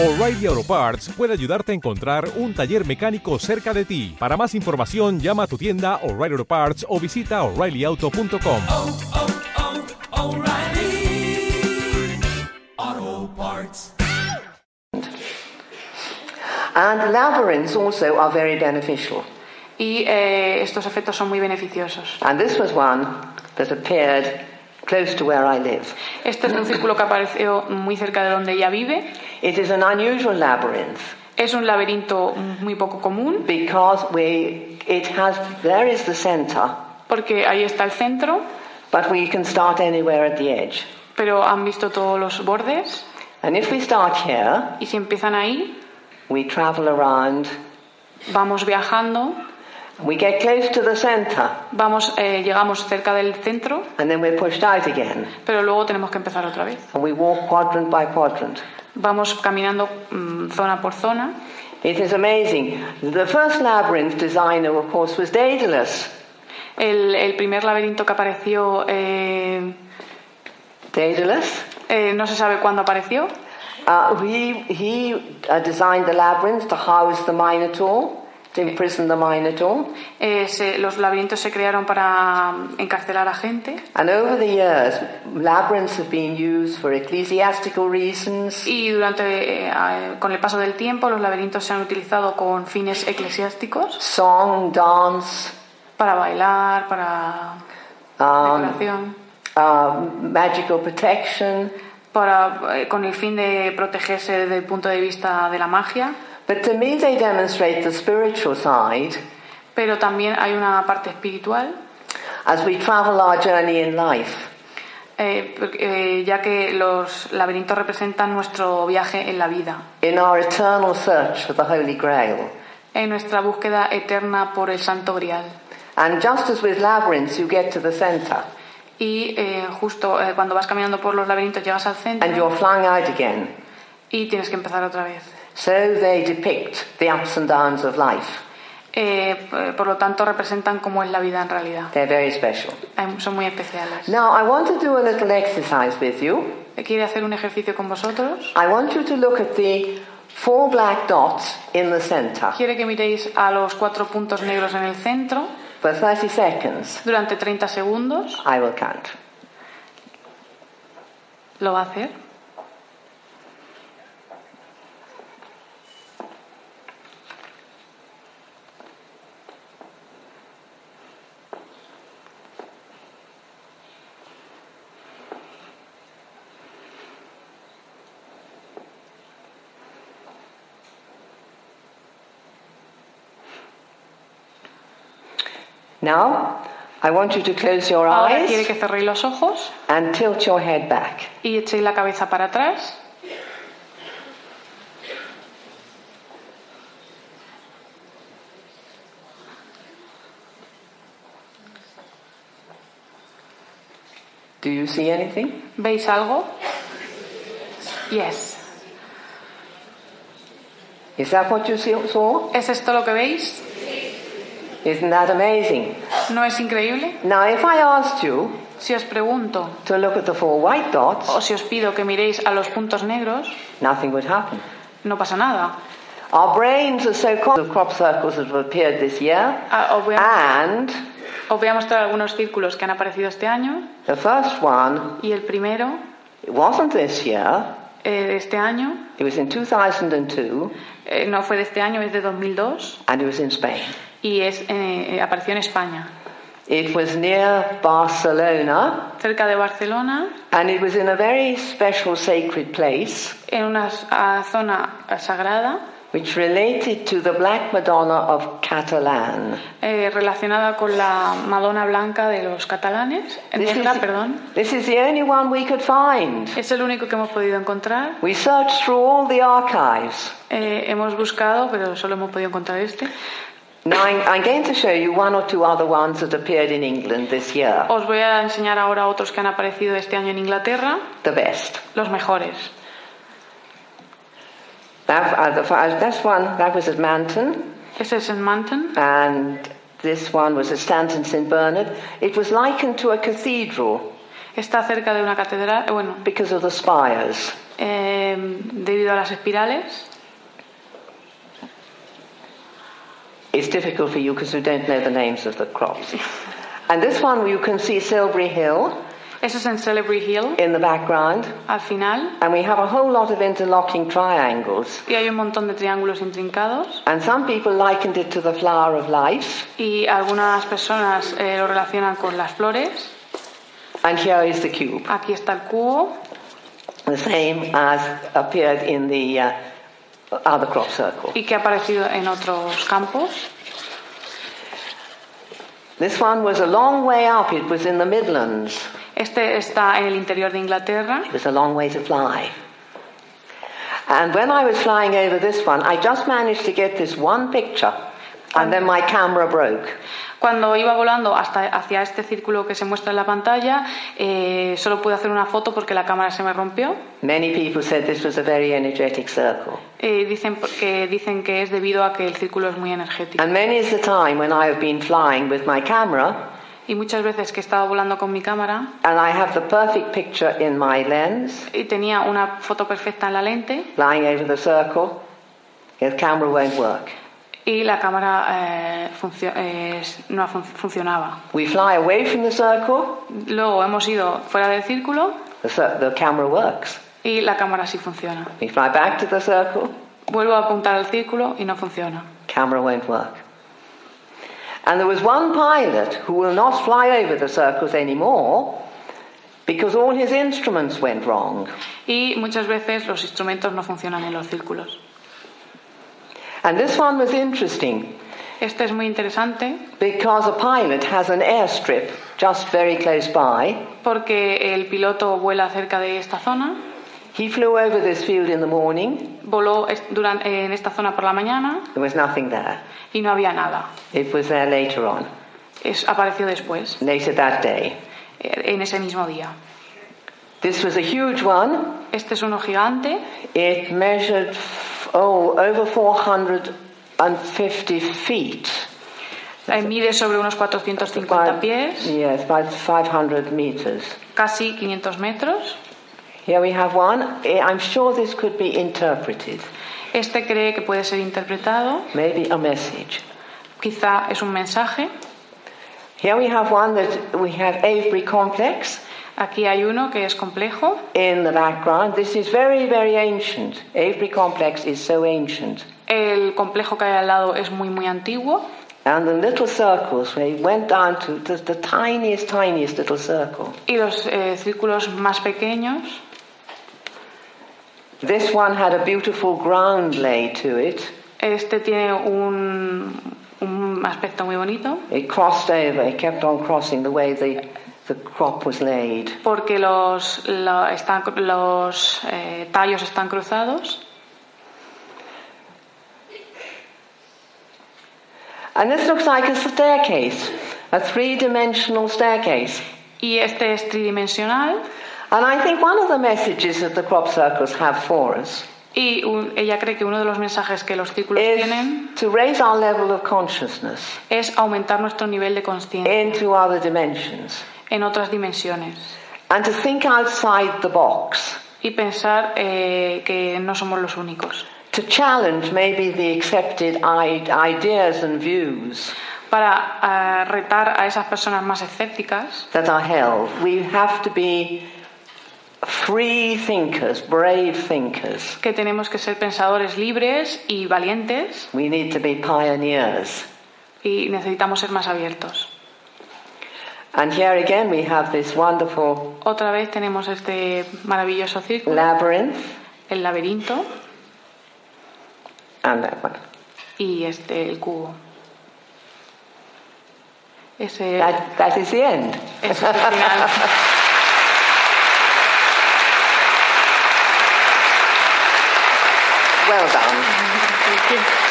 O'Reilly Auto Parts puede ayudarte a encontrar un taller mecánico cerca de ti. Para más información, llama a tu tienda O'Reilly Auto Parts o visita oreillyauto.com. oh, oh, Parts. And labyrinths also are very beneficial. Y eh, estos efectos son muy beneficiosos. And this was one that appeared close to where I live. Este es un círculo que apareció muy cerca de donde ella vive. It is an unusual labyrinth Es un laberinto muy poco común because we, it has, there is the center, porque ahí está el centro, but we can start anywhere at the edge. pero han visto todos los bordes. And if we start here, Y si empiezan ahí, we travel around, vamos viajando, we get close to the center, vamos, eh, llegamos cerca del centro, and then we're pushed out again. pero luego tenemos que empezar otra vez. And we walk quadrant by quadrant. Vamos caminando mm, zona por zona. It is amazing. The first labyrinth designer, of course, was Daedalus. El, el primer laberinto que apareció, eh, Daedalus. eh, no se sabe cuándo apareció. Uh, he he uh, designed the labyrinth to house the Minotaur, to imprison the Minotaur. Eh, se- los laberintos se crearon para mm, encarcelar a gente. And over the years, labyrinths have been used for ecclesiastical reasons, Y durante, eh, eh, con el paso del tiempo, los laberintos se han utilizado con fines eclesiásticos, song, dance, para bailar, para um, decoración, uh, magical protection. para, eh, con el fin de protegerse desde el punto de vista de la magia. But to me, they demonstrate the spiritual side Pero también hay una parte espiritual, as we travel our journey in life. eh, eh, ya que los laberintos representan nuestro viaje en la vida, In our eternal search for the Holy Grail. en nuestra búsqueda eterna por el Santo Grial. And just as with labyrinths, you get to the center Y eh, justo eh, cuando vas caminando por los laberintos llegas al and centro you're flung out again. y tienes que empezar otra vez. So they depict the ups and downs of life. Eh, por lo tanto, representan cómo es la vida en realidad. They're very special. Son muy especiales. Now, I want to do a little exercise with you. ¿Quiere hacer un ejercicio con vosotros? I want you to look at the four black dots in the center Quiere que miréis a los cuatro puntos negros en el centro for 30 seconds. durante 30 segundos. I will count. ¿Lo va a hacer? Now, I want you to close your Ahora quiere eyes que cerréis los ojos and tilt your head back. y echéis la cabeza para atrás. Do you see anything? ¿Veis algo? Yes. Is that what you see- saw? ¿Es esto lo que veis? Isn't that amazing? ¿No es increíble? Now, if I asked you Si os pregunto to look at the four white dots, o si os pido que miréis a los puntos negros, nothing would happen. no pasa nada. Our brains are so conscious of crop circles that have appeared this year, a, and os voy a mostrar algunos círculos que han aparecido este año. the first one, Y el primero it wasn't this year, eh, de este año, it was in 2002, eh, no fue de este año, es de 2002 and it was in Spain. Y es, eh, apareció en España, It was near Barcelona, cerca de Barcelona, and it was in a very special sacred place, en una zona sagrada which related to the Black Madonna of Catalan. eh, relacionada con la Madonna Blanca de los catalanes, This negra, is, perdón. this is the only one we could find. Es el único que hemos podido encontrar. We searched through all the archives. Eh, hemos buscado, pero solo hemos podido encontrar este. Now, I'm, I'm going to show you one or two other ones that appeared in England this year. Os voy a enseñar ahora otros que han aparecido este año en Inglaterra, The best. los mejores. That, uh, the, uh, that's one, that was at Manton, Este es en Manton and this one was at Stanton St. Bernard. It was likened to a cathedral Está cerca de una catedral, bueno, because of the spires. eh, debido a las espirales. It's difficult for you because you don't know the names of the crops. And this one you can see Silbury Hill Eso es en Celebrity Hill, in the background. al final. And we have a whole lot of interlocking triangles. Y hay un montón de triángulos intrincados. And some people likened it to the flower of life. Y algunas personas eh, lo relacionan con las flores. And here is the cube, Aquí está el cubo, the same as appeared in the uh, Ah, other crop circle. y que ha aparecido en otros campos. This one was a long way up. It was in the Midlands. Este está en el interior de Inglaterra. It was a long way to fly. And when I was flying over this one, I just managed to get this one picture, and then my camera broke. Cuando iba volando hasta hacia este círculo que se muestra en la pantalla, eh, solo pude hacer una foto porque la cámara se me rompió. Many people said this was a very energetic circle. Eh, dicen que dicen que es debido a que el círculo es muy energético. And many is the time when I have been flying with my camera, Y muchas veces que he estado volando con mi cámara and I have the perfect picture in my lens, y tenía una foto perfecta en la lente flying over the circle, the camera won't work. Y la cámara eh, funcio- eh, no fun- funcionaba. We fly away from the circle, Luego hemos ido fuera del círculo the, the camera works. y la cámara sí funciona. We fly back to the circle, Vuelvo a apuntar al círculo y no funciona. camera won't work. And there was one pilot who will not fly over the circles anymore because all his instruments went wrong. Y muchas veces los instrumentos no funcionan en los círculos. And this one was interesting Este es muy interesante because a pilot has an airstrip just very close by. porque el piloto vuela cerca de esta zona, He flew over this field in the morning. voló duran- en esta zona por la mañana There was nothing there. y no había nada. It was there later on, Es, apareció después, later that day. eh, en ese mismo día. This was a huge one. Este es uno gigante, It measured, oh, over 450 feet. eh, mide sobre unos 450 pies, Yes, about 500 meters. casi 500 metros. Here we have one. Eh, I'm sure this could be interpreted. Este cree que puede ser interpretado, Maybe a message. quizá es un mensaje. Here we have one that we have Avebury Complex Aquí hay uno que es complejo, in the background. This is very, very ancient. Avebury Complex is so ancient. el complejo que hay al lado es muy muy antiguo And the little circles, they went down to the, the tiniest, tiniest little circle. y los eh, círculos más pequeños. This one had a beautiful ground lay to it. Este tiene un, un aspecto muy bonito It crossed over, it kept on crossing the way the, the crop was laid. porque los, la- están, los eh, tallos están cruzados And this looks like a staircase, a three dimensional staircase. y este es tridimensional And I think one of the messages that the crop circles have for us y un- ella cree que uno de los mensajes que los círculos is tienen to raise our level of consciousness es aumentar nuestro nivel de conciencia into other dimensions en otras dimensiones and to think outside the box, y pensar eh, que no somos los únicos. to challenge maybe the accepted ideas and views Para ah, retar a esas personas más escépticas, that are held. We have to be free thinkers, brave thinkers. que tenemos que ser pensadores libres y valientes We need to be pioneers. y necesitamos ser más abiertos. And here again we have this wonderful Otra vez tenemos este maravilloso círculo, labyrinth el laberinto and that one. y este el cubo. Ese That, that is the end. ese es el final. Well done.